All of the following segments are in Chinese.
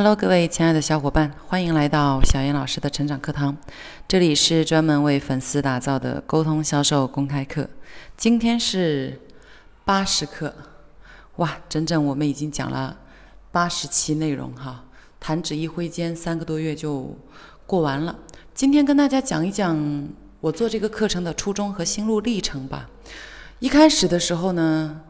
Hello，各位亲爱的小伙伴，欢迎来到小严老师的成长课堂。这里是专门为粉丝打造的沟通销售公开课。今天是八十课，哇，整整我们已经讲了八十期内容哈，弹指一挥间，三个多月就过完了。今天跟大家讲一讲我做这个课程的初衷和心路历程吧。一开始的时候呢，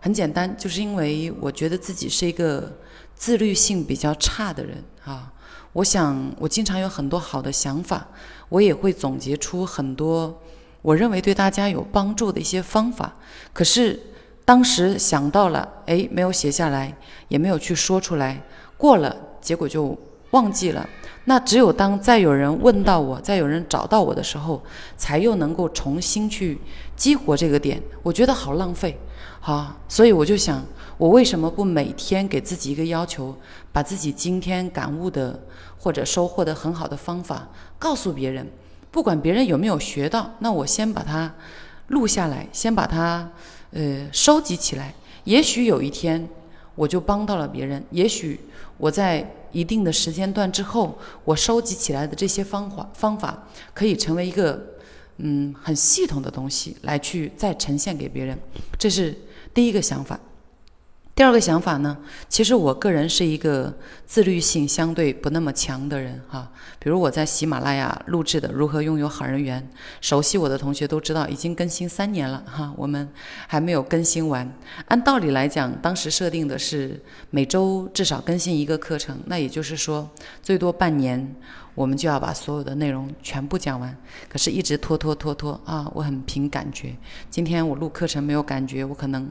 很简单，就是因为我觉得自己是一个。自律性比较差的人啊，我想我经常有很多好的想法，我也会总结出很多我认为对大家有帮助的一些方法。可是当时想到了，哎，没有写下来，也没有去说出来，过了，结果就忘记了。那只有当再有人问到我，再有人找到我的时候，才又能够重新去激活这个点。我觉得好浪费，好，所以我就想。我为什么不每天给自己一个要求，把自己今天感悟的或者收获的很好的方法告诉别人？不管别人有没有学到，那我先把它录下来，先把它呃收集起来。也许有一天我就帮到了别人，也许我在一定的时间段之后，我收集起来的这些方法方法可以成为一个嗯很系统的东西来去再呈现给别人。这是第一个想法。第二个想法呢，其实我个人是一个自律性相对不那么强的人哈。比如我在喜马拉雅录制的《如何拥有好人缘》，熟悉我的同学都知道，已经更新三年了哈，我们还没有更新完。按道理来讲，当时设定的是每周至少更新一个课程，那也就是说，最多半年我们就要把所有的内容全部讲完。可是，一直拖拖拖拖啊，我很凭感觉。今天我录课程没有感觉，我可能。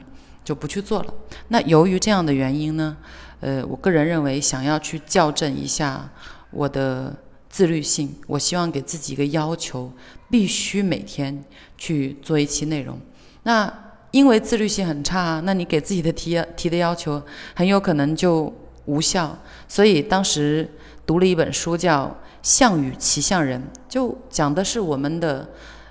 就不去做了。那由于这样的原因呢，呃，我个人认为想要去校正一下我的自律性，我希望给自己一个要求，必须每天去做一期内容。那因为自律性很差，那你给自己的提提的要求很有可能就无效。所以当时读了一本书叫《项羽骑象人》，就讲的是我们的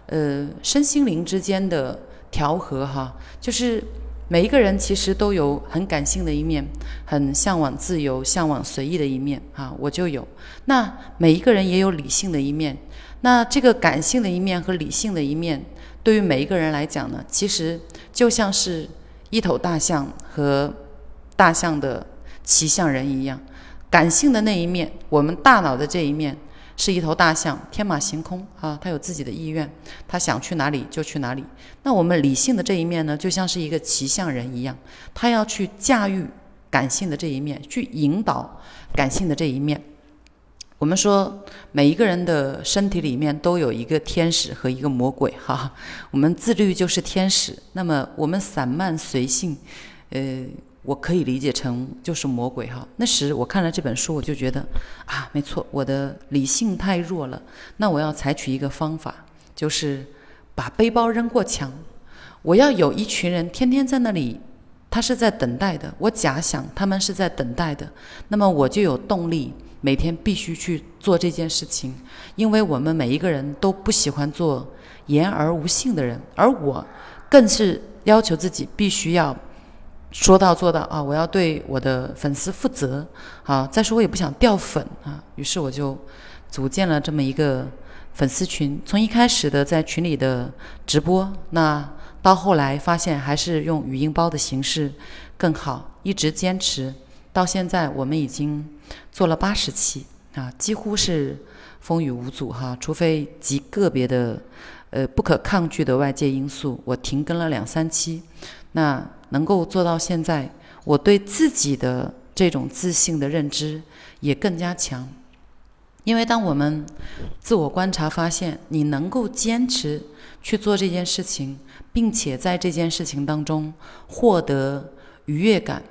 呃身心灵之间的调和哈，就是。每一个人其实都有很感性的一面，很向往自由、向往随意的一面啊，我就有。那每一个人也有理性的一面。那这个感性的一面和理性的一面，对于每一个人来讲呢，其实就像是一头大象和大象的骑象人一样。感性的那一面，我们大脑的这一面。是一头大象，天马行空啊，它有自己的意愿，它想去哪里就去哪里。那我们理性的这一面呢，就像是一个骑象人一样，他要去驾驭感性的这一面，去引导感性的这一面。我们说，每一个人的身体里面都有一个天使和一个魔鬼，哈。我们自律就是天使，那么我们散漫随性，呃。我可以理解成就是魔鬼哈。那时我看了这本书，我就觉得啊，没错，我的理性太弱了。那我要采取一个方法，就是把背包扔过墙。我要有一群人天天在那里，他是在等待的。我假想他们是在等待的，那么我就有动力每天必须去做这件事情。因为我们每一个人都不喜欢做言而无信的人，而我更是要求自己必须要。说到做到啊！我要对我的粉丝负责啊！再说我也不想掉粉啊，于是我就组建了这么一个粉丝群。从一开始的在群里的直播，那到后来发现还是用语音包的形式更好，一直坚持到现在，我们已经做了八十期啊，几乎是风雨无阻哈，除非极个别的呃不可抗拒的外界因素，我停更了两三期。那能够做到现在，我对自己的这种自信的认知也更加强。因为当我们自我观察发现，你能够坚持去做这件事情，并且在这件事情当中获得愉悦感，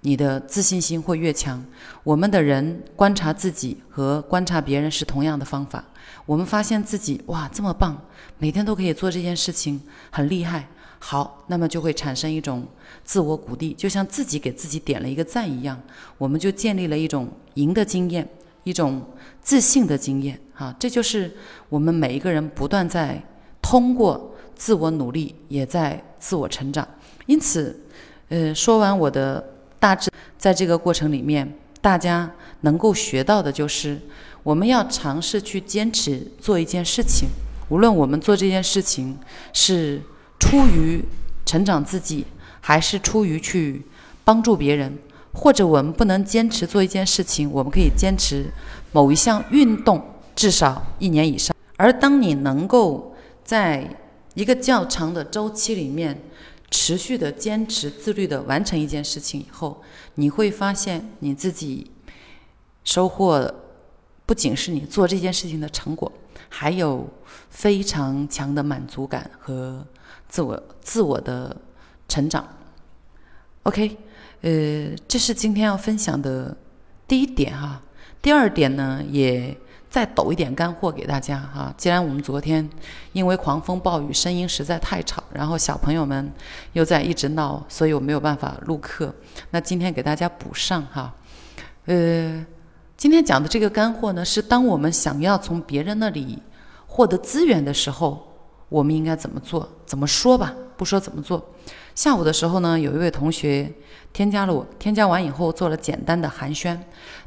你的自信心会越强。我们的人观察自己和观察别人是同样的方法。我们发现自己哇这么棒，每天都可以做这件事情，很厉害。好，那么就会产生一种自我鼓励，就像自己给自己点了一个赞一样，我们就建立了一种赢的经验，一种自信的经验。哈，这就是我们每一个人不断在通过自我努力，也在自我成长。因此，呃，说完我的大致，在这个过程里面，大家能够学到的就是，我们要尝试去坚持做一件事情，无论我们做这件事情是出于成长自己，还是出于去帮助别人，或者我们不能坚持做一件事情，我们可以坚持某一项运动，至少一年以上。而当你能够在一个较长的周期里面，持续的坚持、自律的完成一件事情以后，你会发现你自己收获不仅是你做这件事情的成果，还有非常强的满足感和自我自我的成长。OK，呃，这是今天要分享的第一点哈。第二点呢，也。再抖一点干货给大家哈！既然我们昨天因为狂风暴雨声音实在太吵，然后小朋友们又在一直闹，所以我没有办法录课。那今天给大家补上哈。呃，今天讲的这个干货呢，是当我们想要从别人那里获得资源的时候，我们应该怎么做？怎么说吧？不说怎么做。下午的时候呢，有一位同学添加了我，添加完以后做了简单的寒暄。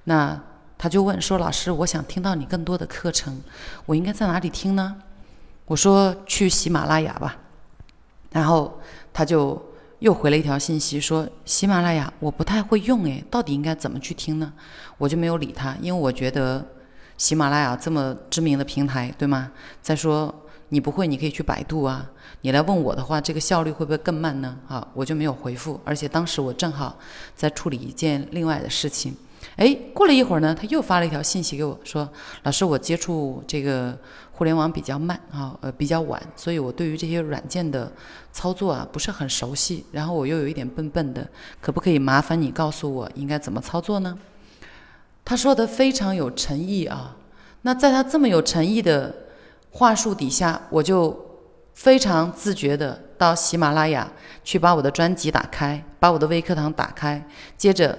那他就问说：“老师，我想听到你更多的课程，我应该在哪里听呢？”我说：“去喜马拉雅吧。”然后他就又回了一条信息说：“喜马拉雅我不太会用，诶，到底应该怎么去听呢？”我就没有理他，因为我觉得喜马拉雅这么知名的平台，对吗？再说你不会，你可以去百度啊。你来问我的话，这个效率会不会更慢呢？啊，我就没有回复，而且当时我正好在处理一件另外的事情。哎，过了一会儿呢，他又发了一条信息给我，说：“老师，我接触这个互联网比较慢啊，呃，比较晚，所以我对于这些软件的操作啊不是很熟悉。然后我又有一点笨笨的，可不可以麻烦你告诉我应该怎么操作呢？”他说的非常有诚意啊。那在他这么有诚意的话术底下，我就非常自觉的到喜马拉雅去把我的专辑打开，把我的微课堂打开，接着。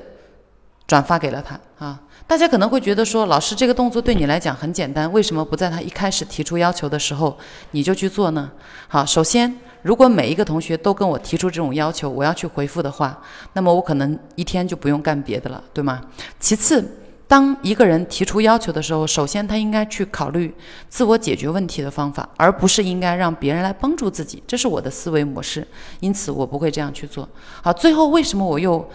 转发给了他啊！大家可能会觉得说，老师这个动作对你来讲很简单，为什么不在他一开始提出要求的时候你就去做呢？好，首先，如果每一个同学都跟我提出这种要求，我要去回复的话，那么我可能一天就不用干别的了，对吗？其次，当一个人提出要求的时候，首先他应该去考虑自我解决问题的方法，而不是应该让别人来帮助自己，这是我的思维模式，因此我不会这样去做。好，最后为什么我又？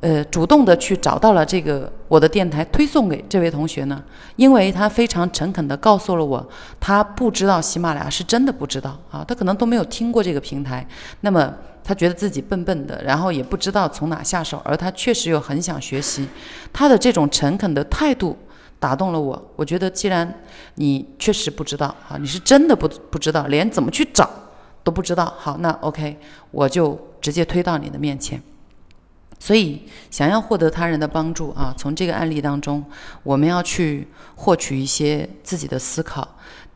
呃，主动的去找到了这个我的电台，推送给这位同学呢，因为他非常诚恳的告诉了我，他不知道喜马拉雅是真的不知道啊，他可能都没有听过这个平台，那么他觉得自己笨笨的，然后也不知道从哪下手，而他确实又很想学习，他的这种诚恳的态度打动了我，我觉得既然你确实不知道啊，你是真的不不知道，连怎么去找都不知道，好，那 OK，我就直接推到你的面前。所以，想要获得他人的帮助啊，从这个案例当中，我们要去获取一些自己的思考。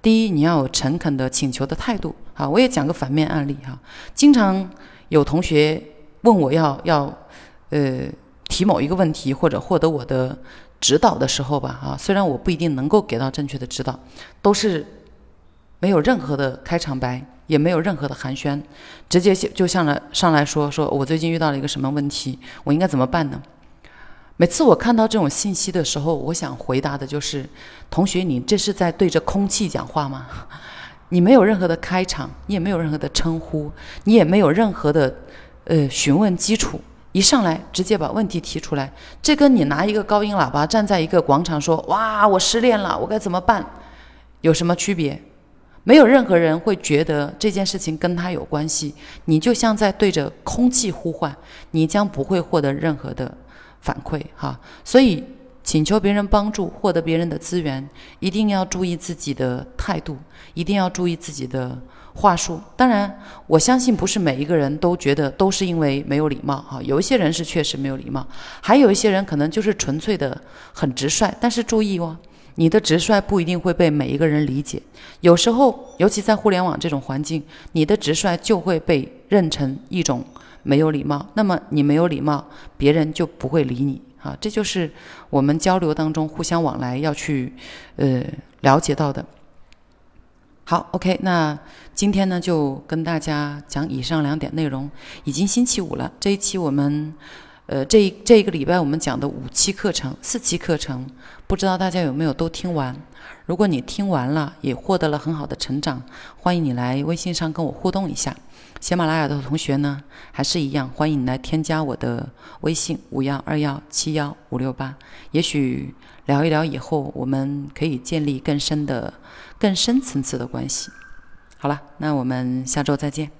第一，你要有诚恳的请求的态度。啊，我也讲个反面案例哈。经常有同学问我要要呃提某一个问题或者获得我的指导的时候吧，啊，虽然我不一定能够给到正确的指导，都是没有任何的开场白。也没有任何的寒暄，直接就上来上来说说我最近遇到了一个什么问题，我应该怎么办呢？每次我看到这种信息的时候，我想回答的就是：同学，你这是在对着空气讲话吗？你没有任何的开场，你也没有任何的称呼，你也没有任何的呃询问基础，一上来直接把问题提出来，这跟你拿一个高音喇叭站在一个广场说哇我失恋了，我该怎么办，有什么区别？没有任何人会觉得这件事情跟他有关系，你就像在对着空气呼唤，你将不会获得任何的反馈哈。所以，请求别人帮助，获得别人的资源，一定要注意自己的态度，一定要注意自己的话术。当然，我相信不是每一个人都觉得都是因为没有礼貌哈，有一些人是确实没有礼貌，还有一些人可能就是纯粹的很直率。但是注意哦。你的直率不一定会被每一个人理解，有时候，尤其在互联网这种环境，你的直率就会被认成一种没有礼貌。那么你没有礼貌，别人就不会理你啊！这就是我们交流当中互相往来要去呃了解到的。好，OK，那今天呢就跟大家讲以上两点内容。已经星期五了，这一期我们。呃，这这一个礼拜我们讲的五期课程、四期课程，不知道大家有没有都听完？如果你听完了，也获得了很好的成长，欢迎你来微信上跟我互动一下。喜马拉雅的同学呢，还是一样，欢迎你来添加我的微信五幺二幺七幺五六八。也许聊一聊以后，我们可以建立更深的、更深层次的关系。好了，那我们下周再见。